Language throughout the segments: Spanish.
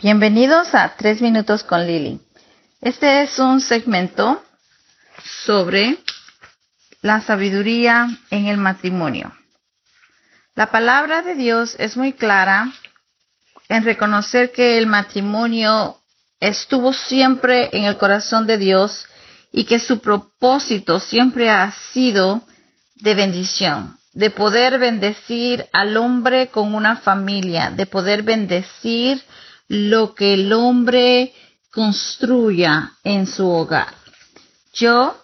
Bienvenidos a Tres Minutos con Lili. Este es un segmento sobre la sabiduría en el matrimonio. La palabra de Dios es muy clara en reconocer que el matrimonio estuvo siempre en el corazón de Dios y que su propósito siempre ha sido de bendición, de poder bendecir al hombre con una familia, de poder bendecir lo que el hombre construya en su hogar. Yo,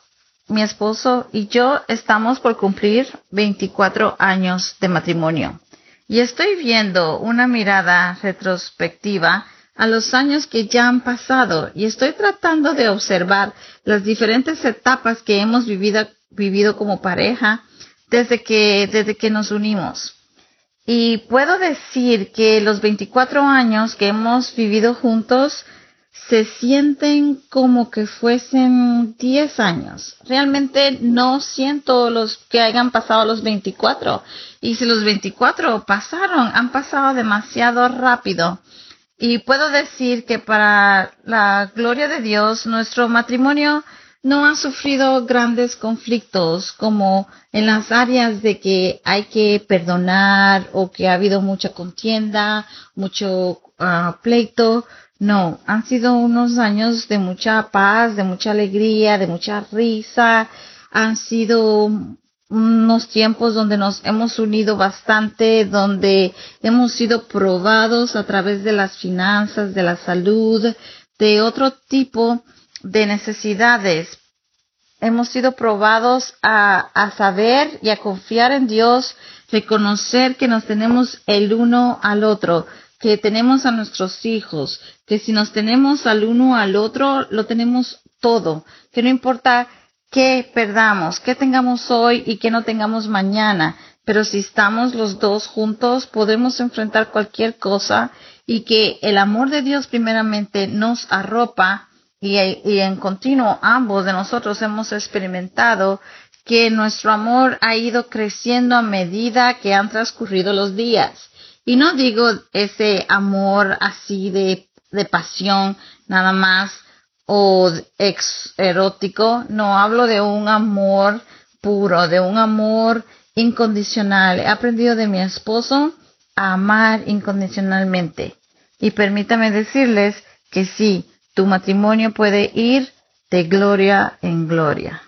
mi esposo y yo estamos por cumplir 24 años de matrimonio y estoy viendo una mirada retrospectiva a los años que ya han pasado y estoy tratando de observar las diferentes etapas que hemos vivido, vivido como pareja desde que, desde que nos unimos. Y puedo decir que los 24 años que hemos vivido juntos se sienten como que fuesen 10 años. Realmente no siento los que hayan pasado los 24. Y si los 24 pasaron, han pasado demasiado rápido. Y puedo decir que para la gloria de Dios, nuestro matrimonio no ha sufrido grandes conflictos como en las áreas de que hay que perdonar o que ha habido mucha contienda, mucho ah, pleito. No, han sido unos años de mucha paz, de mucha alegría, de mucha risa. Han sido unos tiempos donde nos hemos unido bastante, donde hemos sido probados a través de las finanzas, de la salud, de otro tipo de necesidades. Hemos sido probados a, a saber y a confiar en Dios, reconocer que nos tenemos el uno al otro, que tenemos a nuestros hijos, que si nos tenemos al uno al otro, lo tenemos todo, que no importa qué perdamos, qué tengamos hoy y qué no tengamos mañana, pero si estamos los dos juntos, podemos enfrentar cualquier cosa y que el amor de Dios primeramente nos arropa y, en continuo ambos de nosotros hemos experimentado que nuestro amor ha ido creciendo a medida que han transcurrido los días. Y no digo ese amor así de, de pasión nada más o ex erótico, no hablo de un amor puro, de un amor incondicional. He aprendido de mi esposo a amar incondicionalmente. Y permítame decirles que sí, tu matrimonio puede ir de gloria en gloria.